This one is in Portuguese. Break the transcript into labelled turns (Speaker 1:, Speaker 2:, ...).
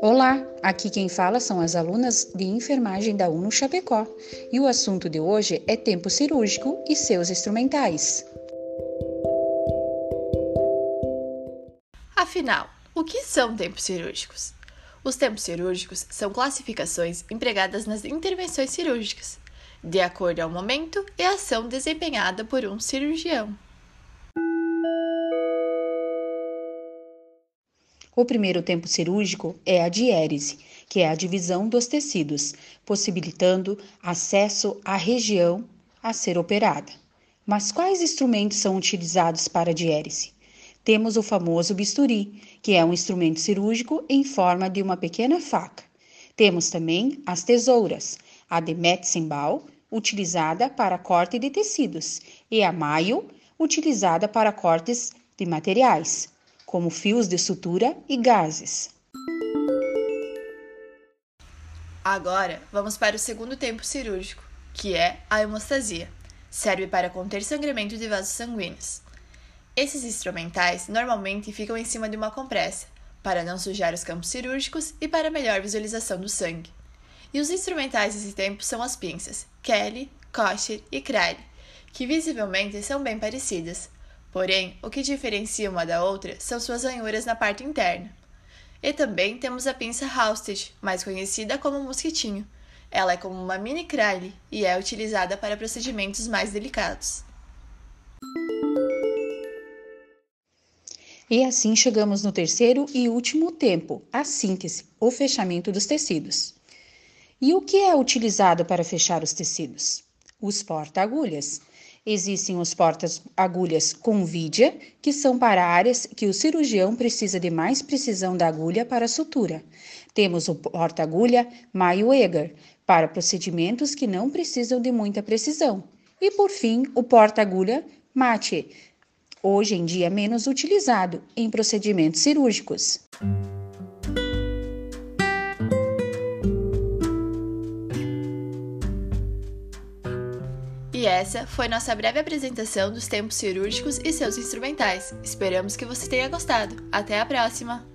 Speaker 1: Olá, aqui quem fala são as alunas de enfermagem da UNO Chapecó e o assunto de hoje é tempo cirúrgico e seus instrumentais.
Speaker 2: Afinal, o que são tempos cirúrgicos? Os tempos cirúrgicos são classificações empregadas nas intervenções cirúrgicas, de acordo ao momento e ação desempenhada por um cirurgião.
Speaker 1: O primeiro tempo cirúrgico é a diérese, que é a divisão dos tecidos, possibilitando acesso à região a ser operada. Mas quais instrumentos são utilizados para a diérese? Temos o famoso bisturi, que é um instrumento cirúrgico em forma de uma pequena faca. Temos também as tesouras, a de Metzenbau, utilizada para corte de tecidos, e a maio, utilizada para cortes de materiais como fios de sutura e gases.
Speaker 2: Agora, vamos para o segundo tempo cirúrgico, que é a hemostasia. Serve para conter sangramento de vasos sanguíneos. Esses instrumentais normalmente ficam em cima de uma compressa, para não sujar os campos cirúrgicos e para melhor visualização do sangue. E os instrumentais desse tempo são as pinças Kelly, Kocher e Kraile, que visivelmente são bem parecidas, Porém, o que diferencia uma da outra são suas ranhuras na parte interna. E também temos a pinça Halsted, mais conhecida como mosquitinho. Ela é como uma mini crale e é utilizada para procedimentos mais delicados.
Speaker 1: E assim chegamos no terceiro e último tempo, a síntese, o fechamento dos tecidos. E o que é utilizado para fechar os tecidos? Os porta-agulhas. Existem os portas-agulhas com vidia, que são para áreas que o cirurgião precisa de mais precisão da agulha para a sutura. Temos o porta-agulha Mayo-Eger, para procedimentos que não precisam de muita precisão. E por fim, o porta-agulha Mate, hoje em dia menos utilizado em procedimentos cirúrgicos.
Speaker 2: E essa foi nossa breve apresentação dos tempos cirúrgicos e seus instrumentais. Esperamos que você tenha gostado. Até a próxima!